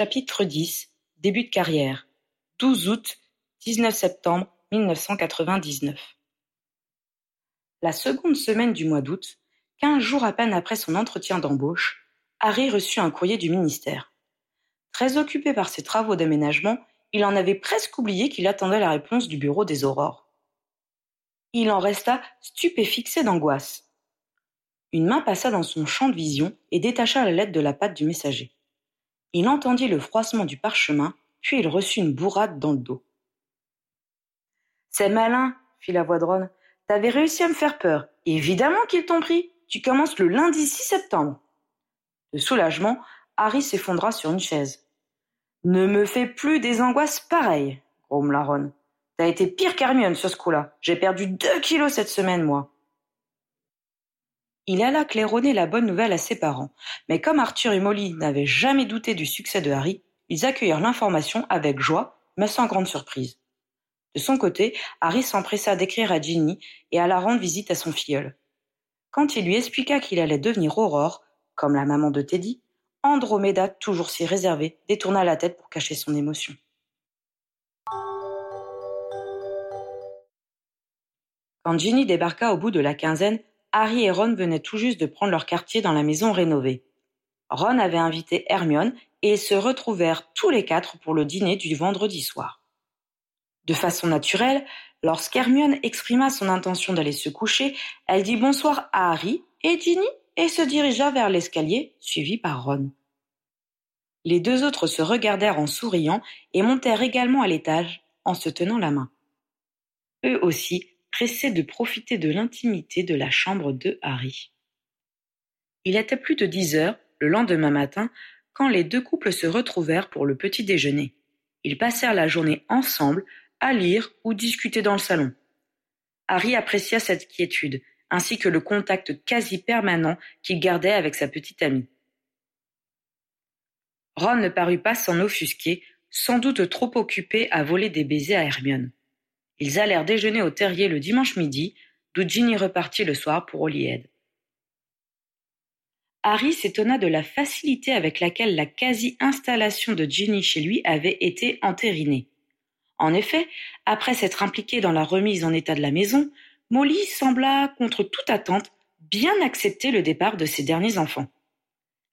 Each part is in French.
Chapitre X Début de carrière douze août dix-neuf septembre mille neuf cent quatre-vingt-dix-neuf La seconde semaine du mois d'août, quinze jours à peine après son entretien d'embauche, Harry reçut un courrier du ministère. Très occupé par ses travaux d'aménagement, il en avait presque oublié qu'il attendait la réponse du bureau des aurores. Il en resta stupéfixé d'angoisse. Une main passa dans son champ de vision et détacha la lettre de la patte du messager. Il entendit le froissement du parchemin puis il reçut une bourrade dans le dos. C'est malin, fit la voix de Ron. T'avais réussi à me faire peur. Évidemment qu'ils t'ont pris. Tu commences le lundi 6 septembre. De soulagement, Harry s'effondra sur une chaise. Ne me fais plus des angoisses pareilles, grommela Ron. T'as été pire qu'Hermione sur ce coup-là. J'ai perdu deux kilos cette semaine, moi. Il alla claironner la bonne nouvelle à ses parents, mais comme Arthur et Molly n'avaient jamais douté du succès de Harry, ils accueillirent l'information avec joie, mais sans grande surprise. De son côté, Harry s'empressa d'écrire à Ginny et à la rendre visite à son filleul. Quand il lui expliqua qu'il allait devenir Aurore, comme la maman de Teddy, Andromeda, toujours si réservée, détourna la tête pour cacher son émotion. Quand Ginny débarqua au bout de la quinzaine, Harry et Ron venaient tout juste de prendre leur quartier dans la maison rénovée. Ron avait invité Hermione et se retrouvèrent tous les quatre pour le dîner du vendredi soir. De façon naturelle, lorsqu'Hermione exprima son intention d'aller se coucher, elle dit bonsoir à Harry et Ginny et se dirigea vers l'escalier, suivie par Ron. Les deux autres se regardèrent en souriant et montèrent également à l'étage en se tenant la main. Eux aussi de profiter de l'intimité de la chambre de Harry. Il était plus de dix heures, le lendemain matin, quand les deux couples se retrouvèrent pour le petit déjeuner. Ils passèrent la journée ensemble, à lire ou discuter dans le salon. Harry apprécia cette quiétude, ainsi que le contact quasi permanent qu'il gardait avec sa petite amie. Ron ne parut pas s'en offusquer, sans doute trop occupé à voler des baisers à Hermione. Ils allèrent déjeuner au terrier le dimanche midi, d'où Ginny repartit le soir pour Holyhead. Harry s'étonna de la facilité avec laquelle la quasi-installation de Ginny chez lui avait été entérinée. En effet, après s'être impliquée dans la remise en état de la maison, Molly sembla, contre toute attente, bien accepter le départ de ses derniers enfants.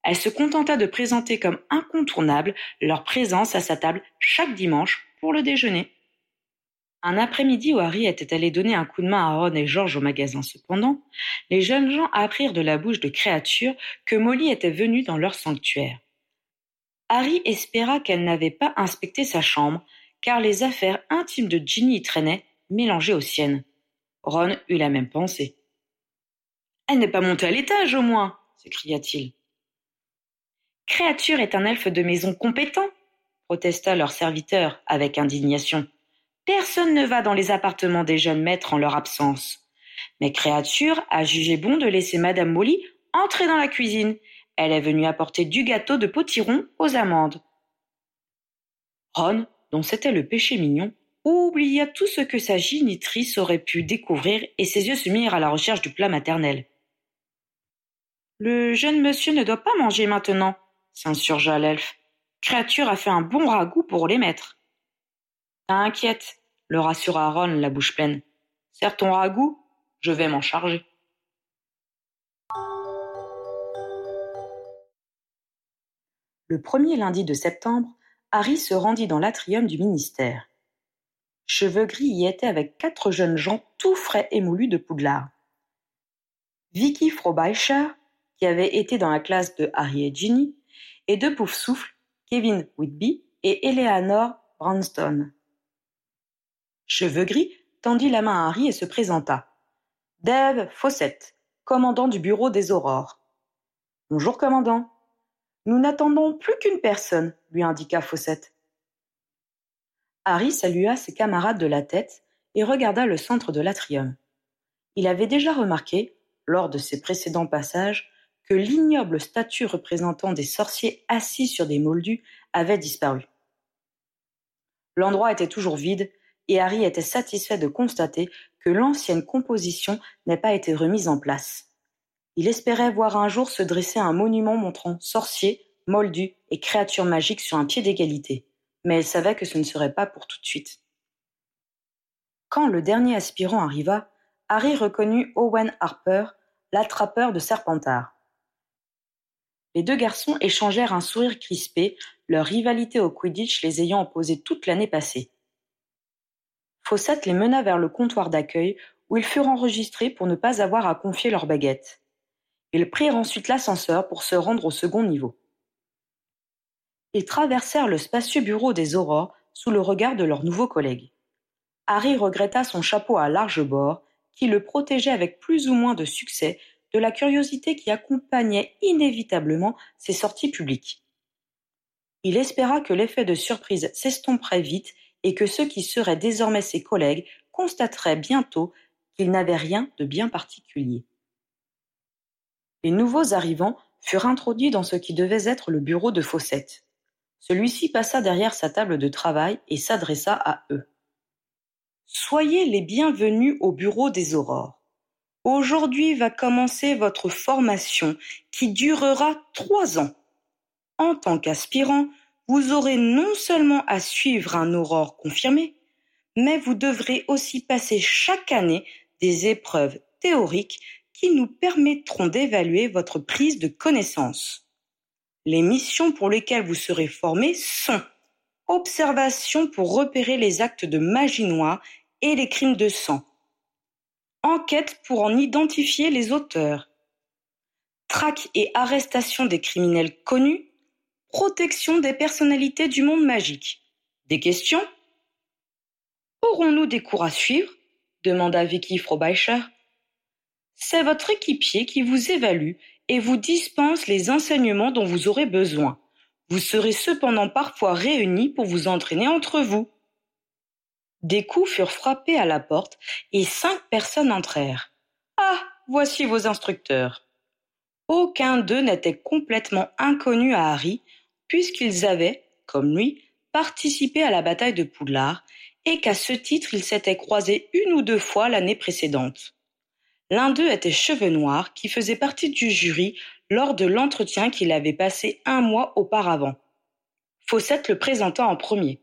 Elle se contenta de présenter comme incontournable leur présence à sa table chaque dimanche pour le déjeuner. Un après-midi où Harry était allé donner un coup de main à Ron et George au magasin cependant, les jeunes gens apprirent de la bouche de créatures que Molly était venue dans leur sanctuaire. Harry espéra qu'elle n'avait pas inspecté sa chambre, car les affaires intimes de Ginny y traînaient, mélangées aux siennes. Ron eut la même pensée. Elle n'est pas montée à l'étage, au moins, s'écria-t-il. Créature est un elfe de maison compétent, protesta leur serviteur avec indignation. Personne ne va dans les appartements des jeunes maîtres en leur absence. Mais Créature a jugé bon de laisser Madame Molly entrer dans la cuisine. Elle est venue apporter du gâteau de potiron aux amandes. Ron, dont c'était le péché mignon, oublia tout ce que sa génitrice aurait pu découvrir et ses yeux se mirent à la recherche du plat maternel. Le jeune monsieur ne doit pas manger maintenant, s'insurgea l'elfe. Créature a fait un bon ragoût pour les maîtres. T'inquiète, le rassura Ron la bouche pleine. Serre ton ragoût, je vais m'en charger. Le premier lundi de septembre, Harry se rendit dans l'atrium du ministère. Cheveux gris y était avec quatre jeunes gens tout frais émoulus de Poudlard. Vicky Frobisher, qui avait été dans la classe de Harry et Ginny, et deux poufs souffles, Kevin Whitby et Eleanor Branston. Cheveux gris tendit la main à Harry et se présenta. Dave Fawcett, commandant du bureau des Aurores. Bonjour, commandant. Nous n'attendons plus qu'une personne, lui indiqua Fawcett. Harry salua ses camarades de la tête et regarda le centre de l'atrium. Il avait déjà remarqué, lors de ses précédents passages, que l'ignoble statue représentant des sorciers assis sur des moldus avait disparu. L'endroit était toujours vide et Harry était satisfait de constater que l'ancienne composition n'ait pas été remise en place. Il espérait voir un jour se dresser un monument montrant sorciers, moldus et créatures magiques sur un pied d'égalité, mais elle savait que ce ne serait pas pour tout de suite. Quand le dernier aspirant arriva, Harry reconnut Owen Harper, l'attrapeur de Serpentard. Les deux garçons échangèrent un sourire crispé, leur rivalité au Quidditch les ayant opposés toute l'année passée. Fawcett les mena vers le comptoir d'accueil où ils furent enregistrés pour ne pas avoir à confier leurs baguettes. Ils prirent ensuite l'ascenseur pour se rendre au second niveau. Ils traversèrent le spacieux bureau des Aurores sous le regard de leurs nouveaux collègues. Harry regretta son chapeau à large bord, qui le protégeait avec plus ou moins de succès de la curiosité qui accompagnait inévitablement ses sorties publiques. Il espéra que l'effet de surprise s'estomperait vite et que ceux qui seraient désormais ses collègues constateraient bientôt qu'il n'avait rien de bien particulier. Les nouveaux arrivants furent introduits dans ce qui devait être le bureau de Fawcett. Celui-ci passa derrière sa table de travail et s'adressa à eux. Soyez les bienvenus au bureau des aurores. Aujourd'hui va commencer votre formation qui durera trois ans. En tant qu'aspirant, vous aurez non seulement à suivre un aurore confirmé, mais vous devrez aussi passer chaque année des épreuves théoriques qui nous permettront d'évaluer votre prise de connaissance. Les missions pour lesquelles vous serez formés sont observation pour repérer les actes de magie noire et les crimes de sang, enquête pour en identifier les auteurs, traque et arrestation des criminels connus, protection des personnalités du monde magique. Des questions? Aurons-nous des cours à suivre? demanda Vicky Frobisher. C'est votre équipier qui vous évalue et vous dispense les enseignements dont vous aurez besoin. Vous serez cependant parfois réunis pour vous entraîner entre vous. Des coups furent frappés à la porte et cinq personnes entrèrent. Ah. Voici vos instructeurs. Aucun d'eux n'était complètement inconnu à Harry, puisqu'ils avaient, comme lui, participé à la bataille de Poudlard, et qu'à ce titre ils s'étaient croisés une ou deux fois l'année précédente. L'un d'eux était Cheveux Noir, qui faisait partie du jury lors de l'entretien qu'il avait passé un mois auparavant. Fawcett le présenta en premier.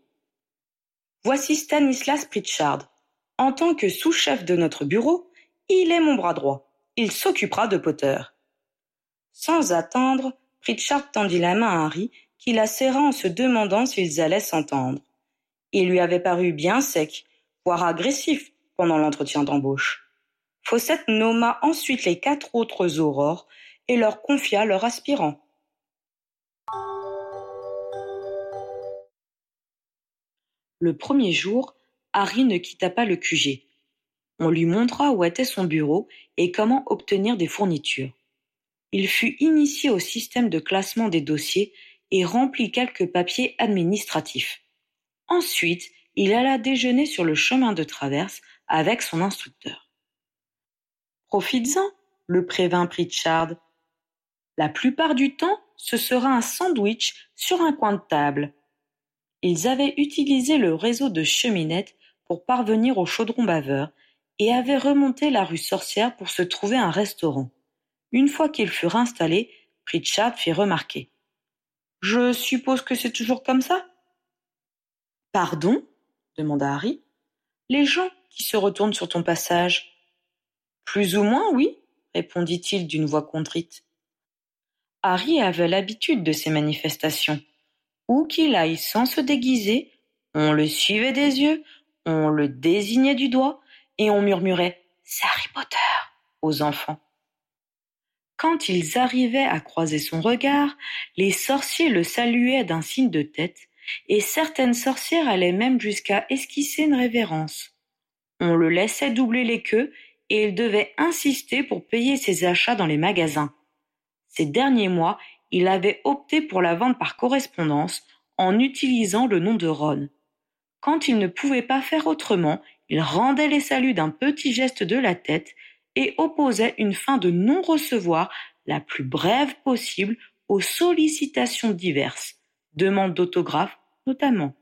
Voici Stanislas Pritchard. En tant que sous-chef de notre bureau, il est mon bras droit. Il s'occupera de Potter. Sans attendre, Pritchard tendit la main à Harry, qui la serra en se demandant s'ils allaient s'entendre. Il lui avait paru bien sec, voire agressif, pendant l'entretien d'embauche. Fawcett nomma ensuite les quatre autres aurores et leur confia leur aspirant. Le premier jour, Harry ne quitta pas le QG. On lui montra où était son bureau et comment obtenir des fournitures. Il fut initié au système de classement des dossiers et remplit quelques papiers administratifs. Ensuite, il alla déjeuner sur le chemin de traverse avec son instructeur. Profites-en, le prévint Pritchard. La plupart du temps, ce sera un sandwich sur un coin de table. Ils avaient utilisé le réseau de cheminettes pour parvenir au chaudron baveur et avaient remonté la rue Sorcière pour se trouver un restaurant. Une fois qu'ils furent installés, Pritchard fit remarquer. Je suppose que c'est toujours comme ça? Pardon? demanda Harry. Les gens qui se retournent sur ton passage. Plus ou moins, oui, répondit-il d'une voix contrite. Harry avait l'habitude de ces manifestations. Où qu'il aille sans se déguiser, on le suivait des yeux, on le désignait du doigt, et on murmurait C'est Harry Potter aux enfants. Quand ils arrivaient à croiser son regard, les sorciers le saluaient d'un signe de tête, et certaines sorcières allaient même jusqu'à esquisser une révérence. On le laissait doubler les queues et il devait insister pour payer ses achats dans les magasins. Ces derniers mois, il avait opté pour la vente par correspondance en utilisant le nom de Ron. Quand il ne pouvait pas faire autrement, il rendait les saluts d'un petit geste de la tête et opposait une fin de non-recevoir la plus brève possible aux sollicitations diverses, demande d'autographe notamment.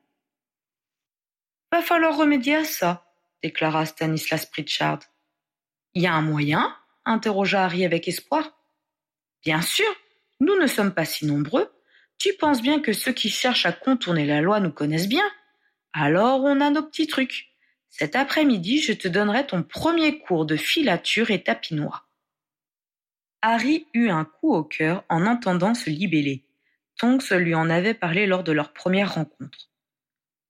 Va falloir remédier à ça, déclara Stanislas Pritchard. Y a un moyen? interrogea Harry avec espoir. Bien sûr, nous ne sommes pas si nombreux. tu penses bien que ceux qui cherchent à contourner la loi nous connaissent bien Alors on a nos petits trucs. Cet après-midi, je te donnerai ton premier cours de filature et tapinois. Harry eut un coup au cœur en entendant ce libellé. Tonks lui en avait parlé lors de leur première rencontre.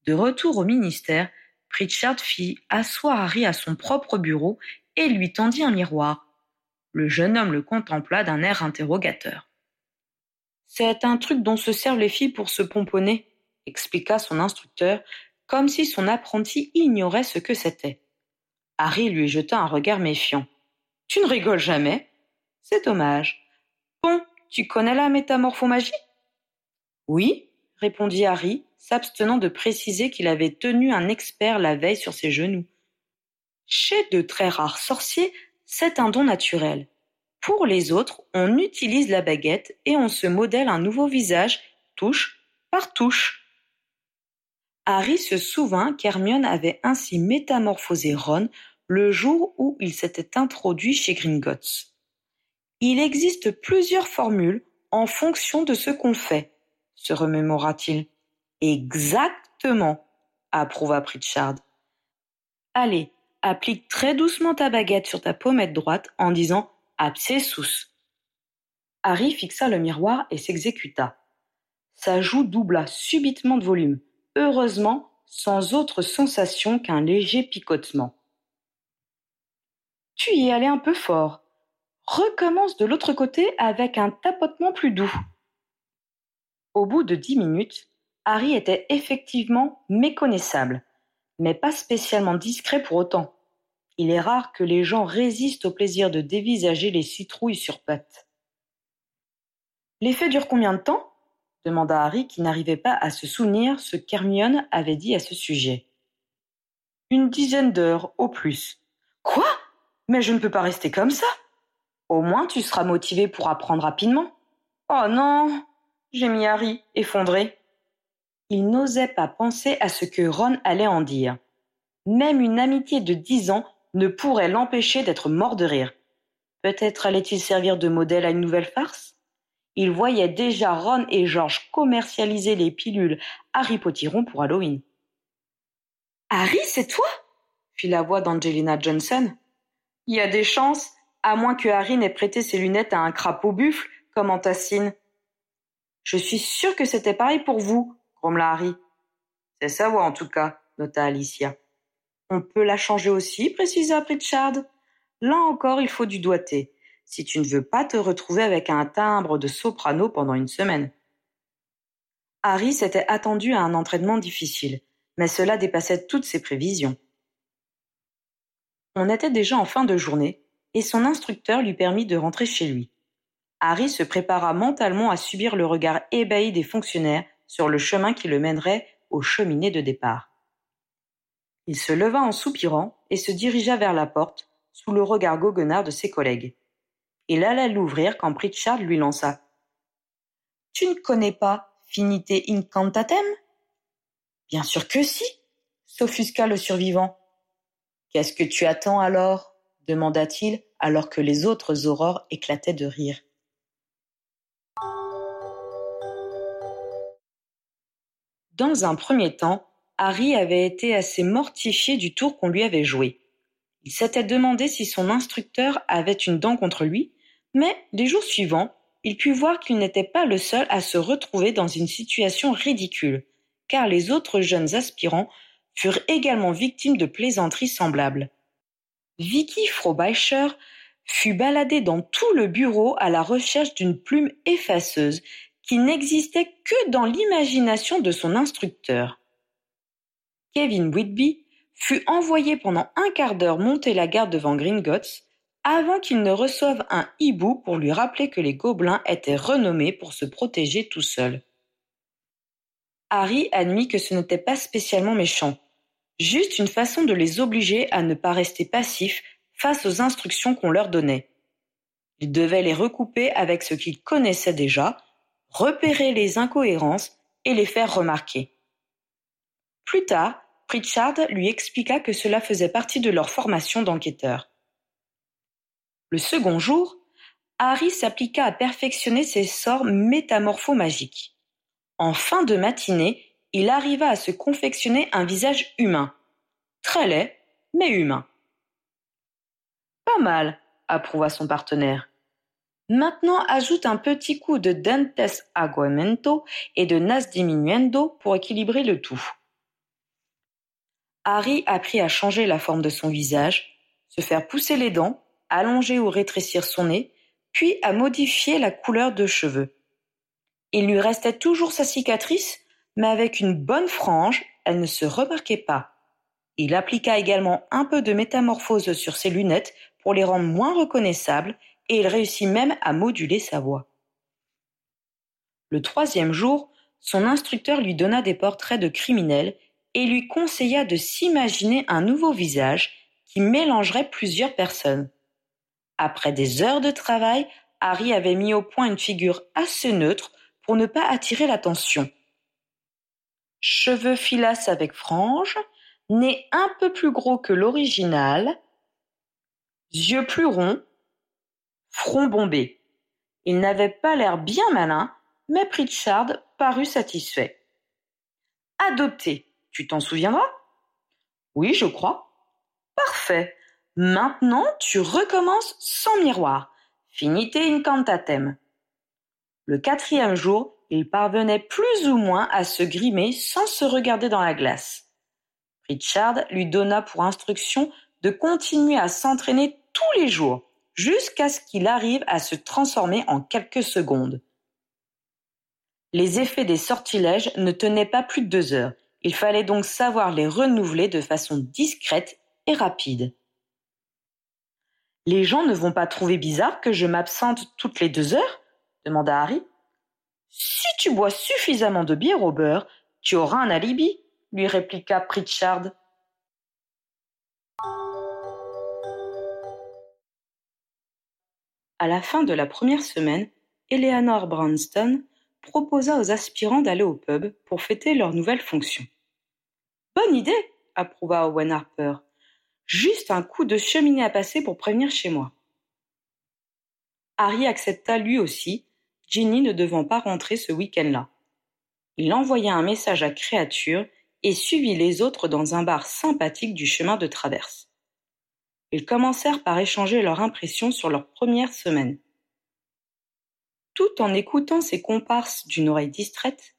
De retour au ministère, Pritchard fit asseoir Harry à son propre bureau et lui tendit un miroir. Le jeune homme le contempla d'un air interrogateur. C'est un truc dont se servent les filles pour se pomponner, expliqua son instructeur, comme si son apprenti ignorait ce que c'était. Harry lui jeta un regard méfiant. Tu ne rigoles jamais? C'est dommage. Bon, tu connais la métamorphomagie Oui, répondit Harry, s'abstenant de préciser qu'il avait tenu un expert la veille sur ses genoux. Chez de très rares sorciers, c'est un don naturel. Pour les autres, on utilise la baguette et on se modèle un nouveau visage, touche par touche. Harry se souvint qu'Hermione avait ainsi métamorphosé Ron le jour où il s'était introduit chez Gringotts. Il existe plusieurs formules en fonction de ce qu'on fait, se remémora-t-il. Exactement, approuva Pritchard. Allez, applique très doucement ta baguette sur ta pommette droite en disant abscessus. Harry fixa le miroir et s'exécuta. Sa joue doubla subitement de volume, heureusement sans autre sensation qu'un léger picotement. Tu y es allé un peu fort. Recommence de l'autre côté avec un tapotement plus doux. Au bout de dix minutes, Harry était effectivement méconnaissable, mais pas spécialement discret pour autant. Il est rare que les gens résistent au plaisir de dévisager les citrouilles sur pattes. L'effet dure combien de temps? Demanda Harry qui n'arrivait pas à se souvenir ce qu'Hermione avait dit à ce sujet. Une dizaine d'heures, au plus. Quoi? Mais je ne peux pas rester comme ça. Au moins tu seras motivé pour apprendre rapidement. Oh non gémit Harry, effondré. Il n'osait pas penser à ce que Ron allait en dire. Même une amitié de dix ans ne pourrait l'empêcher d'être mort de rire. Peut-être allait-il servir de modèle à une nouvelle farce? Il voyait déjà Ron et George commercialiser les pilules Harry Potiron pour Halloween. Harry, c'est toi? fit la voix d'Angelina Johnson. Il y a des chances, à moins que Harry n'ait prêté ses lunettes à un crapaud buffle, comme Tassine. Je suis sûre que c'était pareil pour vous, grommela Harry. C'est sa voix en tout cas, nota Alicia. On peut la changer aussi, précisa Pritchard. Là encore, il faut du doigté, si tu ne veux pas te retrouver avec un timbre de soprano pendant une semaine. Harry s'était attendu à un entraînement difficile, mais cela dépassait toutes ses prévisions. On était déjà en fin de journée, et son instructeur lui permit de rentrer chez lui. Harry se prépara mentalement à subir le regard ébahi des fonctionnaires sur le chemin qui le mènerait aux cheminées de départ. Il se leva en soupirant et se dirigea vers la porte, sous le regard goguenard de ses collègues. Il allait l'ouvrir quand Pritchard lui lança. Tu ne connais pas Finite Incantatem? Bien sûr que si, s'offusqua le survivant. Qu'est-ce que tu attends alors? demanda-t-il alors que les autres aurores éclataient de rire. Dans un premier temps, Harry avait été assez mortifié du tour qu'on lui avait joué. Il s'était demandé si son instructeur avait une dent contre lui, mais les jours suivants, il put voir qu'il n'était pas le seul à se retrouver dans une situation ridicule, car les autres jeunes aspirants furent également victimes de plaisanteries semblables. Vicky Frobisher fut baladée dans tout le bureau à la recherche d'une plume effaceuse qui n'existait que dans l'imagination de son instructeur. Kevin Whitby fut envoyé pendant un quart d'heure monter la garde devant Gringotts avant qu'il ne reçoive un hibou pour lui rappeler que les gobelins étaient renommés pour se protéger tout seuls. Harry admit que ce n'était pas spécialement méchant, juste une façon de les obliger à ne pas rester passifs face aux instructions qu'on leur donnait. Il devait les recouper avec ce qu'ils connaissaient déjà, repérer les incohérences et les faire remarquer. Plus tard, Pritchard lui expliqua que cela faisait partie de leur formation d'enquêteur. Le second jour, Harry s'appliqua à perfectionner ses sorts métamorpho-magiques. En fin de matinée, il arriva à se confectionner un visage humain. Très laid, mais humain. Pas mal, approuva son partenaire. Maintenant ajoute un petit coup de dentes aguamento et de nas diminuendo pour équilibrer le tout. Harry apprit à changer la forme de son visage, se faire pousser les dents, allonger ou rétrécir son nez, puis à modifier la couleur de cheveux. Il lui restait toujours sa cicatrice, mais avec une bonne frange, elle ne se remarquait pas. Il appliqua également un peu de métamorphose sur ses lunettes pour les rendre moins reconnaissables et il réussit même à moduler sa voix. Le troisième jour, son instructeur lui donna des portraits de criminels et lui conseilla de s'imaginer un nouveau visage qui mélangerait plusieurs personnes. Après des heures de travail, Harry avait mis au point une figure assez neutre pour ne pas attirer l'attention. Cheveux filasses avec franges, nez un peu plus gros que l'original, yeux plus ronds, front bombé. Il n'avait pas l'air bien malin, mais Pritchard parut satisfait. Adopté, tu t'en souviendras? Oui, je crois. Parfait. Maintenant, tu recommences sans miroir. Finite incantatem. Le quatrième jour, il parvenait plus ou moins à se grimer sans se regarder dans la glace. Richard lui donna pour instruction de continuer à s'entraîner tous les jours, jusqu'à ce qu'il arrive à se transformer en quelques secondes. Les effets des sortilèges ne tenaient pas plus de deux heures, il fallait donc savoir les renouveler de façon discrète et rapide. Les gens ne vont pas trouver bizarre que je m'absente toutes les deux heures? demanda Harry. Si tu bois suffisamment de bière au beurre, tu auras un alibi, lui répliqua Pritchard. À la fin de la première semaine, Eleanor Branston proposa aux aspirants d'aller au pub pour fêter leur nouvelle fonction. Bonne idée, approuva Owen Harper. Juste un coup de cheminée à passer pour prévenir chez moi. Harry accepta lui aussi, Ginny ne devant pas rentrer ce week-end-là. Il envoya un message à Créature et suivit les autres dans un bar sympathique du chemin de traverse. Ils commencèrent par échanger leurs impressions sur leur première semaine. Tout en écoutant ses comparses d'une oreille distraite,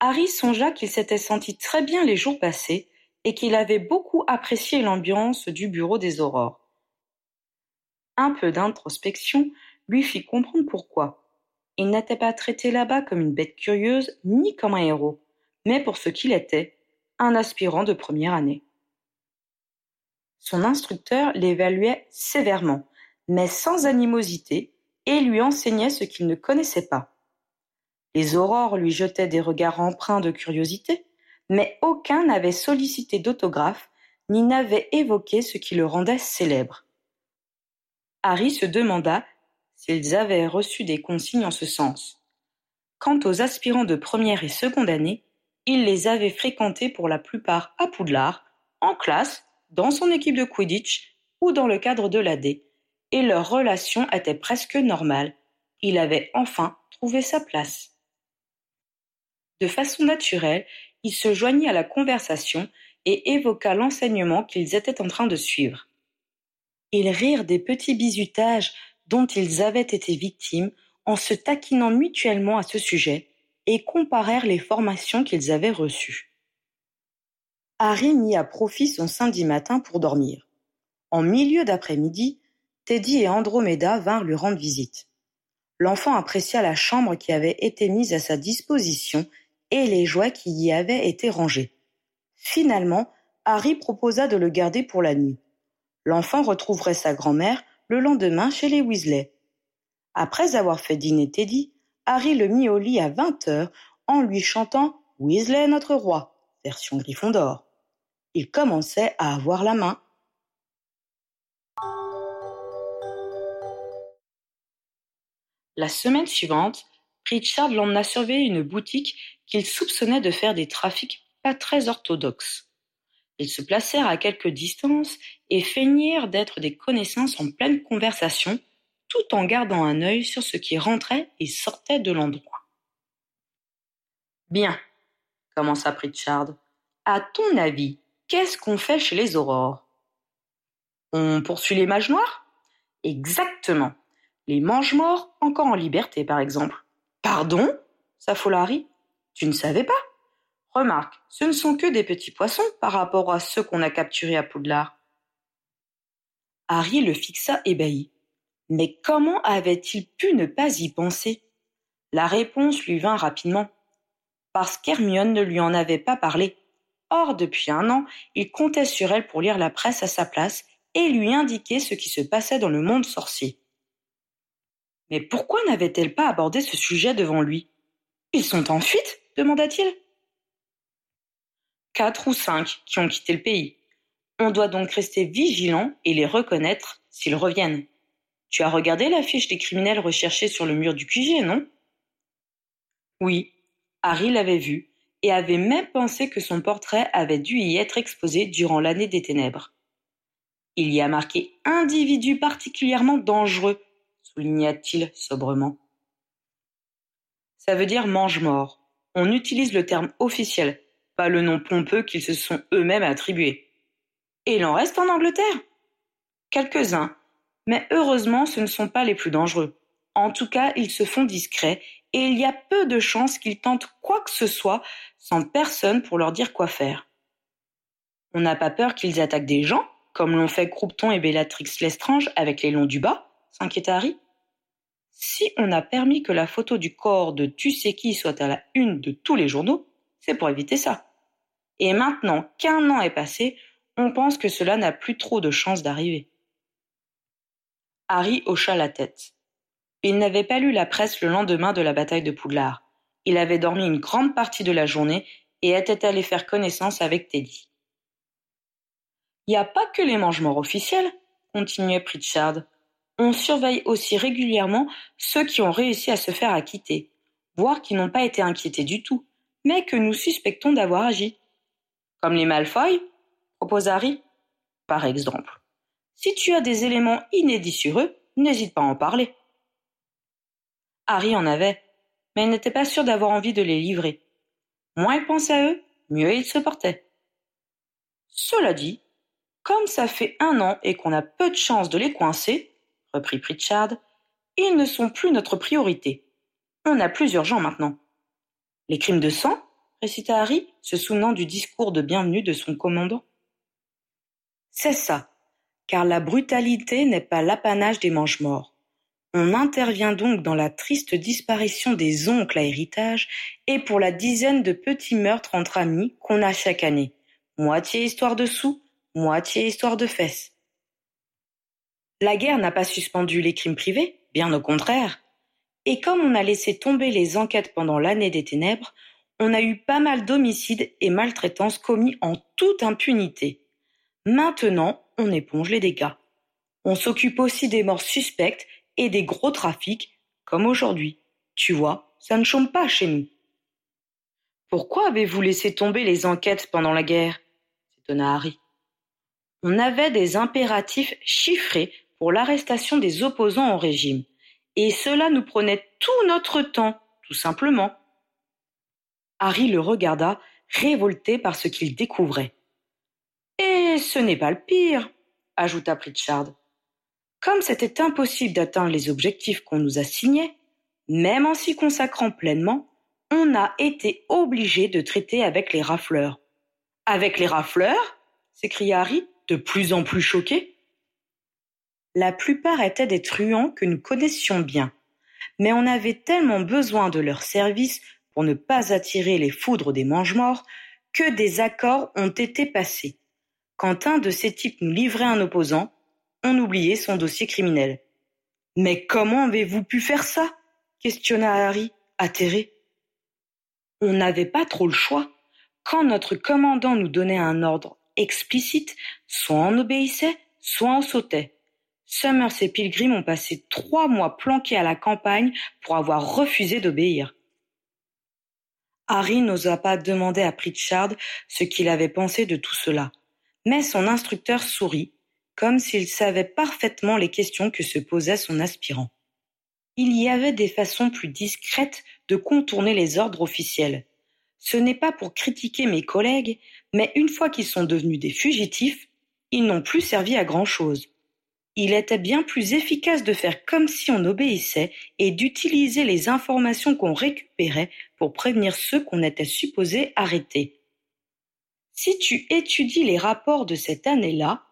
Harry songea qu'il s'était senti très bien les jours passés et qu'il avait beaucoup apprécié l'ambiance du bureau des aurores. Un peu d'introspection lui fit comprendre pourquoi. Il n'était pas traité là-bas comme une bête curieuse ni comme un héros, mais pour ce qu'il était, un aspirant de première année. Son instructeur l'évaluait sévèrement, mais sans animosité, et lui enseignait ce qu'il ne connaissait pas. Les aurores lui jetaient des regards empreints de curiosité, mais aucun n'avait sollicité d'autographe ni n'avait évoqué ce qui le rendait célèbre. Harry se demanda s'ils avaient reçu des consignes en ce sens. Quant aux aspirants de première et seconde année, il les avait fréquentés pour la plupart à Poudlard, en classe, dans son équipe de Quidditch ou dans le cadre de l'AD, et leur relation était presque normale. Il avait enfin trouvé sa place. De façon naturelle, il se joignit à la conversation et évoqua l'enseignement qu'ils étaient en train de suivre. Ils rirent des petits bizutages dont ils avaient été victimes en se taquinant mutuellement à ce sujet et comparèrent les formations qu'ils avaient reçues. Harry mit à profit son samedi matin pour dormir. En milieu d'après-midi, Teddy et Andromeda vinrent lui rendre visite. L'enfant apprécia la chambre qui avait été mise à sa disposition et les jouets qui y avaient été rangés. Finalement, Harry proposa de le garder pour la nuit. L'enfant retrouverait sa grand-mère le lendemain chez les Weasley. Après avoir fait dîner Teddy, Harry le mit au lit à vingt heures en lui chantant Weasley notre roi, version Gryffondor. Il commençait à avoir la main. La semaine suivante, Richard l'emmena surveiller une boutique qu'il soupçonnait de faire des trafics pas très orthodoxes. Ils se placèrent à quelque distance et feignirent d'être des connaissances en pleine conversation, tout en gardant un œil sur ce qui rentrait et sortait de l'endroit. Bien, commença Pritchard. À ton avis, qu'est-ce qu'on fait chez les aurores? On poursuit les mages noirs? Exactement. Les mange-morts encore en liberté, par exemple. Pardon s'affola Harry. Tu ne savais pas? Remarque, ce ne sont que des petits poissons par rapport à ceux qu'on a capturés à Poudlard. Harry le fixa ébahi. Mais comment avait-il pu ne pas y penser? La réponse lui vint rapidement. Parce qu'Hermione ne lui en avait pas parlé. Or, depuis un an, il comptait sur elle pour lire la presse à sa place et lui indiquer ce qui se passait dans le monde sorcier. Mais pourquoi n'avait-elle pas abordé ce sujet devant lui? Ils sont en fuite? demanda-t-il. Quatre ou cinq qui ont quitté le pays. On doit donc rester vigilant et les reconnaître s'ils reviennent. Tu as regardé la fiche des criminels recherchés sur le mur du QG, non? Oui, Harry l'avait vu et avait même pensé que son portrait avait dû y être exposé durant l'année des ténèbres. Il y a marqué individu particulièrement dangereux, souligna-t-il sobrement. Ça veut dire mange-mort. On utilise le terme officiel, pas le nom pompeux qu'ils se sont eux-mêmes attribués. Et il en reste en Angleterre? Quelques-uns, mais heureusement ce ne sont pas les plus dangereux. En tout cas, ils se font discrets et il y a peu de chances qu'ils tentent quoi que ce soit sans personne pour leur dire quoi faire. On n'a pas peur qu'ils attaquent des gens, comme l'ont fait Croupton et Bellatrix Lestrange avec les longs du bas s'inquiéta Harry. Si on a permis que la photo du corps de tu sais qui soit à la une de tous les journaux, c'est pour éviter ça. Et maintenant qu'un an est passé, on pense que cela n'a plus trop de chances d'arriver. Harry hocha la tête. Il n'avait pas lu la presse le lendemain de la bataille de Poudlard. Il avait dormi une grande partie de la journée et était allé faire connaissance avec Teddy. Il n'y a pas que les mange-morts officiels, continuait Pritchard. On surveille aussi régulièrement ceux qui ont réussi à se faire acquitter, voire qui n'ont pas été inquiétés du tout, mais que nous suspectons d'avoir agi. Comme les Malfoy propose Harry. Par exemple. Si tu as des éléments inédits sur eux, n'hésite pas à en parler. Harry en avait, mais il n'était pas sûr d'avoir envie de les livrer. Moins il pensait à eux, mieux il se portait. Cela dit, comme ça fait un an et qu'on a peu de chance de les coincer, reprit Pritchard, ils ne sont plus notre priorité. On a plus urgent maintenant. Les crimes de sang récita Harry, se souvenant du discours de bienvenue de son commandant. C'est ça, car la brutalité n'est pas l'apanage des mange-morts. On intervient donc dans la triste disparition des oncles à héritage et pour la dizaine de petits meurtres entre amis qu'on a chaque année. Moitié histoire de sous, moitié histoire de fesses. La guerre n'a pas suspendu les crimes privés, bien au contraire. Et comme on a laissé tomber les enquêtes pendant l'année des ténèbres, on a eu pas mal d'homicides et maltraitances commis en toute impunité. Maintenant, on éponge les dégâts. On s'occupe aussi des morts suspectes et des gros trafics, comme aujourd'hui. Tu vois, ça ne chôme pas chez nous. Pourquoi avez-vous laissé tomber les enquêtes pendant la guerre? S'étonna Harry. On avait des impératifs chiffrés pour l'arrestation des opposants au régime, et cela nous prenait tout notre temps, tout simplement. Harry le regarda, révolté par ce qu'il découvrait. Et ce n'est pas le pire, ajouta Pritchard. Comme c'était impossible d'atteindre les objectifs qu'on nous assignait, même en s'y consacrant pleinement, on a été obligé de traiter avec les rafleurs. Avec les rafleurs s'écria Harry, de plus en plus choqué. La plupart étaient des truands que nous connaissions bien, mais on avait tellement besoin de leurs services pour ne pas attirer les foudres des mange-morts que des accords ont été passés. Quand un de ces types nous livrait un opposant, on oubliait son dossier criminel. Mais comment avez-vous pu faire ça? questionna Harry, atterré. On n'avait pas trop le choix. Quand notre commandant nous donnait un ordre explicite, soit on obéissait, soit on sautait. Summers et Pilgrim ont passé trois mois planqués à la campagne pour avoir refusé d'obéir. Harry n'osa pas demander à Pritchard ce qu'il avait pensé de tout cela, mais son instructeur sourit comme s'il savait parfaitement les questions que se posait son aspirant. Il y avait des façons plus discrètes de contourner les ordres officiels. Ce n'est pas pour critiquer mes collègues, mais une fois qu'ils sont devenus des fugitifs, ils n'ont plus servi à grand-chose. Il était bien plus efficace de faire comme si on obéissait et d'utiliser les informations qu'on récupérait pour prévenir ceux qu'on était supposé arrêter. Si tu étudies les rapports de cette année-là,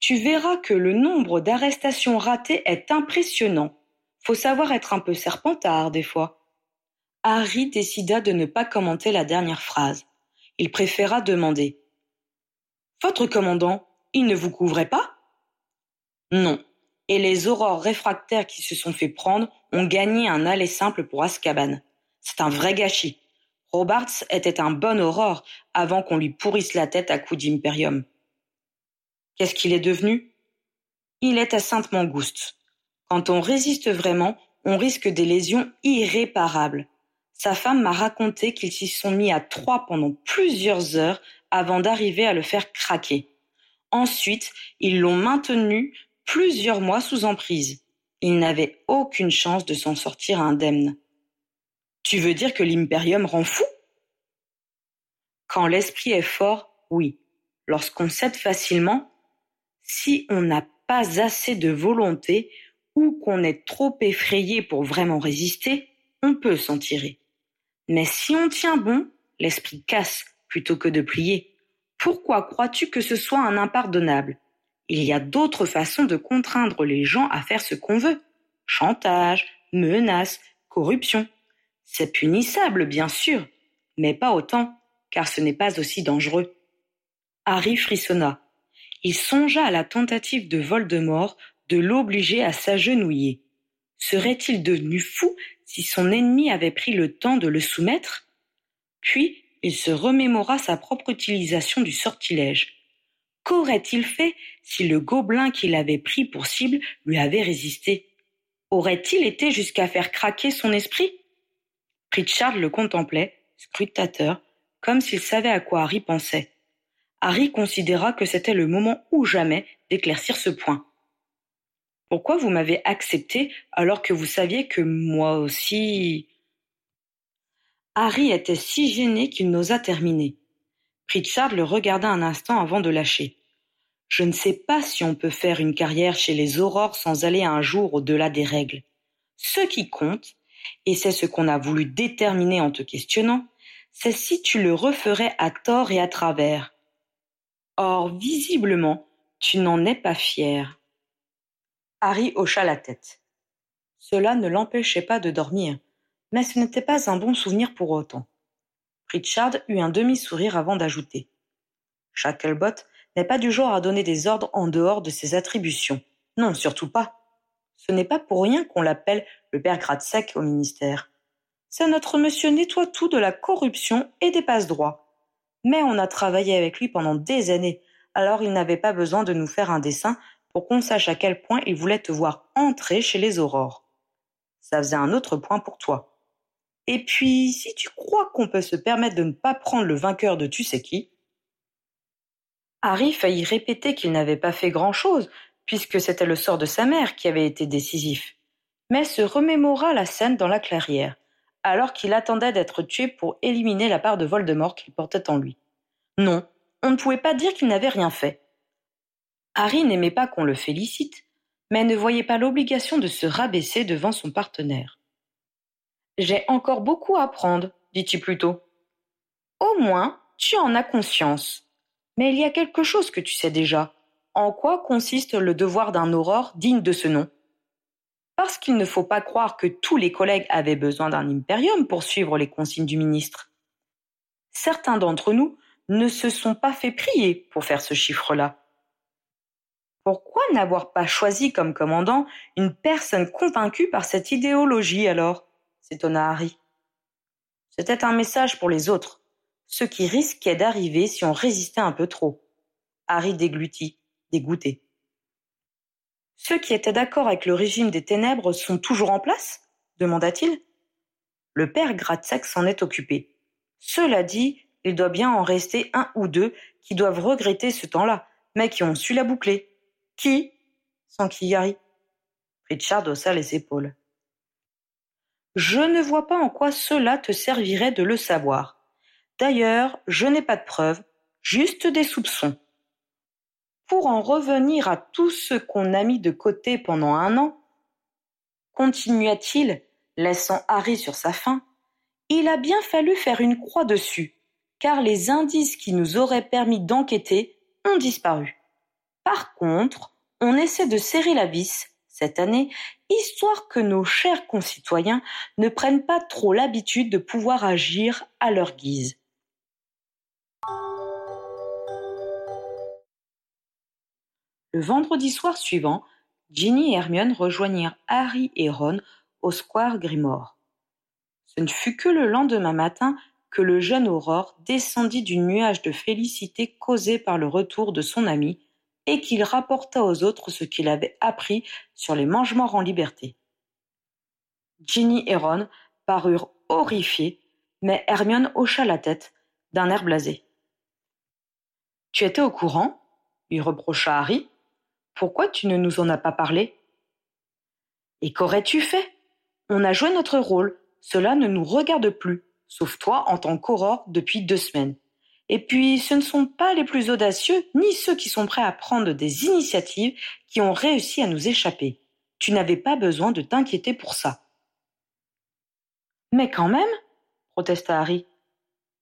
tu verras que le nombre d'arrestations ratées est impressionnant. Faut savoir être un peu serpentard des fois. Harry décida de ne pas commenter la dernière phrase. Il préféra demander. Votre commandant, il ne vous couvrait pas? Non. Et les aurores réfractaires qui se sont fait prendre ont gagné un aller simple pour Azkaban. C'est un vrai gâchis. Robarts était un bon aurore avant qu'on lui pourrisse la tête à coups d'impérium. Qu'est-ce qu'il est devenu? Il est à Sainte-Mangouste. Quand on résiste vraiment, on risque des lésions irréparables. Sa femme m'a raconté qu'ils s'y sont mis à trois pendant plusieurs heures avant d'arriver à le faire craquer. Ensuite, ils l'ont maintenu plusieurs mois sous emprise. Il n'avait aucune chance de s'en sortir indemne. Tu veux dire que l'impérium rend fou? Quand l'esprit est fort, oui. Lorsqu'on cède facilement, si on n'a pas assez de volonté ou qu'on est trop effrayé pour vraiment résister, on peut s'en tirer. Mais si on tient bon, l'esprit casse plutôt que de plier. Pourquoi crois-tu que ce soit un impardonnable? Il y a d'autres façons de contraindre les gens à faire ce qu'on veut. Chantage, menace, corruption. C'est punissable, bien sûr, mais pas autant, car ce n'est pas aussi dangereux. Harry frissonna. Il songea à la tentative de Voldemort de l'obliger à s'agenouiller. Serait-il devenu fou si son ennemi avait pris le temps de le soumettre? Puis il se remémora sa propre utilisation du sortilège. Qu'aurait-il fait si le gobelin qu'il avait pris pour cible lui avait résisté? Aurait-il été jusqu'à faire craquer son esprit? Pritchard le contemplait, scrutateur, comme s'il savait à quoi Harry pensait. Harry considéra que c'était le moment ou jamais d'éclaircir ce point. Pourquoi vous m'avez accepté alors que vous saviez que moi aussi? Harry était si gêné qu'il n'osa terminer. Pritchard le regarda un instant avant de lâcher. Je ne sais pas si on peut faire une carrière chez les aurores sans aller un jour au-delà des règles. Ce qui compte, et c'est ce qu'on a voulu déterminer en te questionnant, c'est si tu le referais à tort et à travers. Or, visiblement, tu n'en es pas fier. Harry hocha la tête. Cela ne l'empêchait pas de dormir, mais ce n'était pas un bon souvenir pour autant. Pritchard eut un demi-sourire avant d'ajouter. Shacklebot n'est pas du genre à donner des ordres en dehors de ses attributions. Non, surtout pas. Ce n'est pas pour rien qu'on l'appelle le père gratte-sec au ministère. C'est notre monsieur nettoie-tout de la corruption et des passe-droits. Mais on a travaillé avec lui pendant des années, alors il n'avait pas besoin de nous faire un dessin pour qu'on sache à quel point il voulait te voir entrer chez les aurores. Ça faisait un autre point pour toi. Et puis, si tu crois qu'on peut se permettre de ne pas prendre le vainqueur de tu sais qui, Harry faillit répéter qu'il n'avait pas fait grand-chose, puisque c'était le sort de sa mère qui avait été décisif, mais se remémora la scène dans la clairière, alors qu'il attendait d'être tué pour éliminer la part de Voldemort qu'il portait en lui. Non, on ne pouvait pas dire qu'il n'avait rien fait. Harry n'aimait pas qu'on le félicite, mais ne voyait pas l'obligation de se rabaisser devant son partenaire. J'ai encore beaucoup à apprendre, dit-il plutôt. Au moins, tu en as conscience. Mais il y a quelque chose que tu sais déjà. En quoi consiste le devoir d'un aurore digne de ce nom? Parce qu'il ne faut pas croire que tous les collègues avaient besoin d'un impérium pour suivre les consignes du ministre. Certains d'entre nous ne se sont pas fait prier pour faire ce chiffre-là. Pourquoi n'avoir pas choisi comme commandant une personne convaincue par cette idéologie alors? S'étonna Harry. C'était un message pour les autres, ceux qui risquaient d'arriver si on résistait un peu trop. Harry déglutit, dégoûté. Ceux qui étaient d'accord avec le régime des ténèbres sont toujours en place? demanda-t-il. Le père Gratzek s'en est occupé. Cela dit, il doit bien en rester un ou deux qui doivent regretter ce temps-là, mais qui ont su la boucler. Qui? s'enquit Harry. Richard haussa les épaules. Je ne vois pas en quoi cela te servirait de le savoir. D'ailleurs, je n'ai pas de preuves, juste des soupçons. Pour en revenir à tout ce qu'on a mis de côté pendant un an, continua-t-il, laissant Harry sur sa faim, il a bien fallu faire une croix dessus, car les indices qui nous auraient permis d'enquêter ont disparu. Par contre, on essaie de serrer la vis, cette année, histoire que nos chers concitoyens ne prennent pas trop l'habitude de pouvoir agir à leur guise. Le vendredi soir suivant, Ginny et Hermione rejoignirent Harry et Ron au square Grimore. Ce ne fut que le lendemain matin que le jeune Aurore descendit du nuage de félicité causé par le retour de son ami et qu'il rapporta aux autres ce qu'il avait appris sur les mangements en liberté. Ginny et Ron parurent horrifiés, mais Hermione hocha la tête d'un air blasé. Tu étais au courant? lui reprocha Harry. Pourquoi tu ne nous en as pas parlé Et qu'aurais-tu fait On a joué notre rôle, cela ne nous regarde plus, sauf toi en tant qu'aurore depuis deux semaines. Et puis, ce ne sont pas les plus audacieux, ni ceux qui sont prêts à prendre des initiatives qui ont réussi à nous échapper. Tu n'avais pas besoin de t'inquiéter pour ça. Mais quand même, protesta Harry.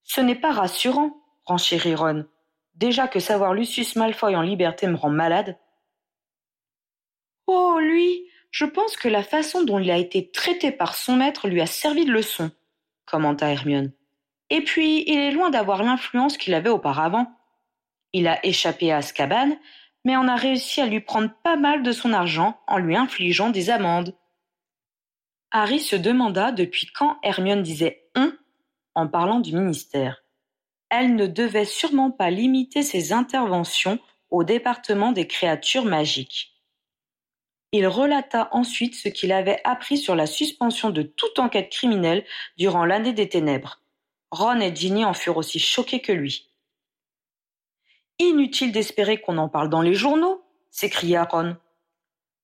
Ce n'est pas rassurant, renchérit Ron. Déjà que savoir Lucius Malfoy en liberté me rend malade, Oh, lui, je pense que la façon dont il a été traité par son maître lui a servi de leçon, commenta Hermione. Et puis, il est loin d'avoir l'influence qu'il avait auparavant. Il a échappé à Azkaban, mais on a réussi à lui prendre pas mal de son argent en lui infligeant des amendes. Harry se demanda depuis quand Hermione disait on en parlant du ministère. Elle ne devait sûrement pas limiter ses interventions au département des créatures magiques. Il relata ensuite ce qu'il avait appris sur la suspension de toute enquête criminelle durant l'année des ténèbres. Ron et Ginny en furent aussi choqués que lui. Inutile d'espérer qu'on en parle dans les journaux, s'écria Ron.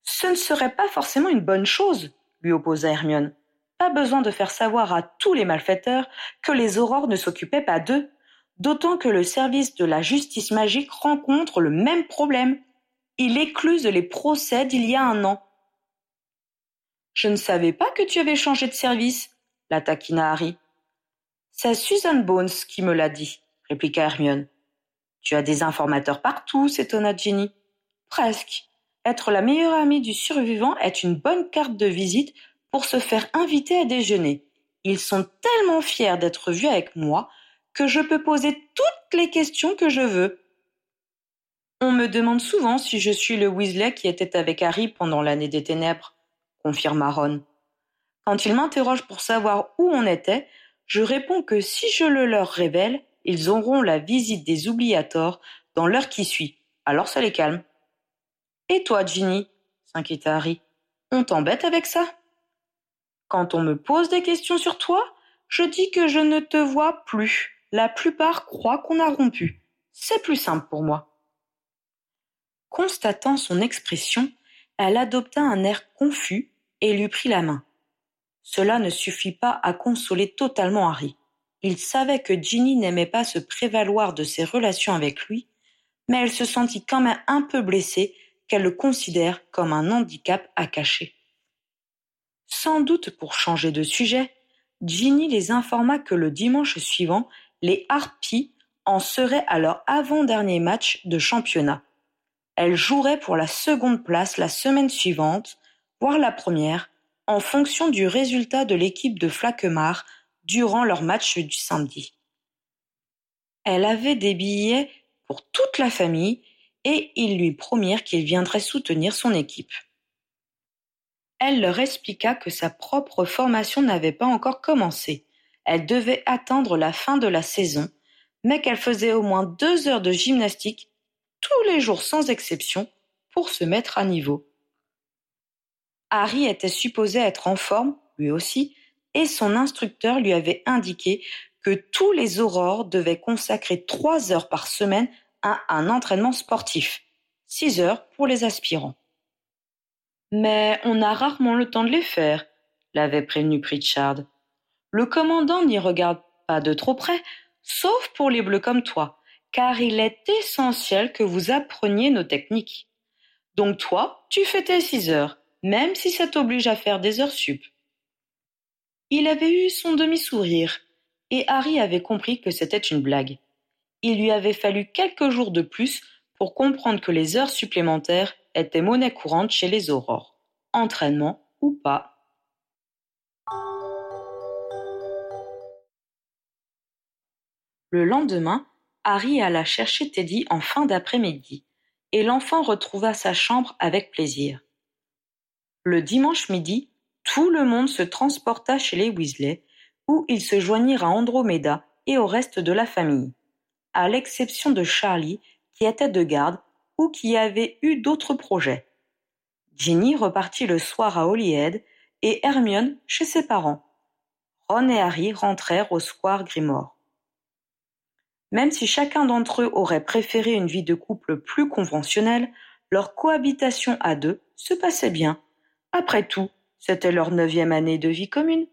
Ce ne serait pas forcément une bonne chose, lui opposa Hermione. Pas besoin de faire savoir à tous les malfaiteurs que les aurores ne s'occupaient pas d'eux, d'autant que le service de la justice magique rencontre le même problème. Il écluse les procès d'il y a un an. Je ne savais pas que tu avais changé de service, la taquina Harry. C'est Susan Bones qui me l'a dit, répliqua Hermione. Tu as des informateurs partout, s'étonna Ginny. Presque. Être la meilleure amie du survivant est une bonne carte de visite pour se faire inviter à déjeuner. Ils sont tellement fiers d'être vus avec moi que je peux poser toutes les questions que je veux. On me demande souvent si je suis le Weasley qui était avec Harry pendant l'année des ténèbres, confirma Ron. Quand ils m'interrogent pour savoir où on était, je réponds que si je le leur révèle, ils auront la visite des oubliators dans l'heure qui suit. Alors ça les calme. Et toi, Ginny s'inquiéta Harry. On t'embête avec ça? Quand on me pose des questions sur toi, je dis que je ne te vois plus. La plupart croient qu'on a rompu. C'est plus simple pour moi. Constatant son expression, elle adopta un air confus et lui prit la main. Cela ne suffit pas à consoler totalement Harry. Il savait que Ginny n'aimait pas se prévaloir de ses relations avec lui, mais elle se sentit quand même un peu blessée qu'elle le considère comme un handicap à cacher. Sans doute pour changer de sujet, Ginny les informa que le dimanche suivant, les Harpies en seraient à leur avant-dernier match de championnat. Elle jouerait pour la seconde place la semaine suivante, voire la première, en fonction du résultat de l'équipe de Flaquemart durant leur match du samedi. Elle avait des billets pour toute la famille et ils lui promirent qu'il viendrait soutenir son équipe. Elle leur expliqua que sa propre formation n'avait pas encore commencé. Elle devait attendre la fin de la saison, mais qu'elle faisait au moins deux heures de gymnastique tous les jours sans exception pour se mettre à niveau. Harry était supposé être en forme, lui aussi, et son instructeur lui avait indiqué que tous les aurores devaient consacrer trois heures par semaine à un entraînement sportif, six heures pour les aspirants. Mais on a rarement le temps de les faire, l'avait prévenu Pritchard. Le commandant n'y regarde pas de trop près, sauf pour les bleus comme toi, car il est essentiel que vous appreniez nos techniques. Donc toi, tu fais tes six heures, même si ça t'oblige à faire des heures sup. Il avait eu son demi-sourire, et Harry avait compris que c'était une blague. Il lui avait fallu quelques jours de plus pour comprendre que les heures supplémentaires étaient monnaie courante chez les aurores, entraînement ou pas. Le lendemain, Harry alla chercher Teddy en fin d'après-midi, et l'enfant retrouva sa chambre avec plaisir. Le dimanche midi, tout le monde se transporta chez les Weasley, où il se joignit à Andromeda et au reste de la famille, à l'exception de Charlie, qui était de garde ou qui avait eu d'autres projets. Ginny repartit le soir à Holyhead et Hermione chez ses parents. Ron et Harry rentrèrent au square Grimoire. Même si chacun d'entre eux aurait préféré une vie de couple plus conventionnelle, leur cohabitation à deux se passait bien. Après tout, c'était leur neuvième année de vie commune.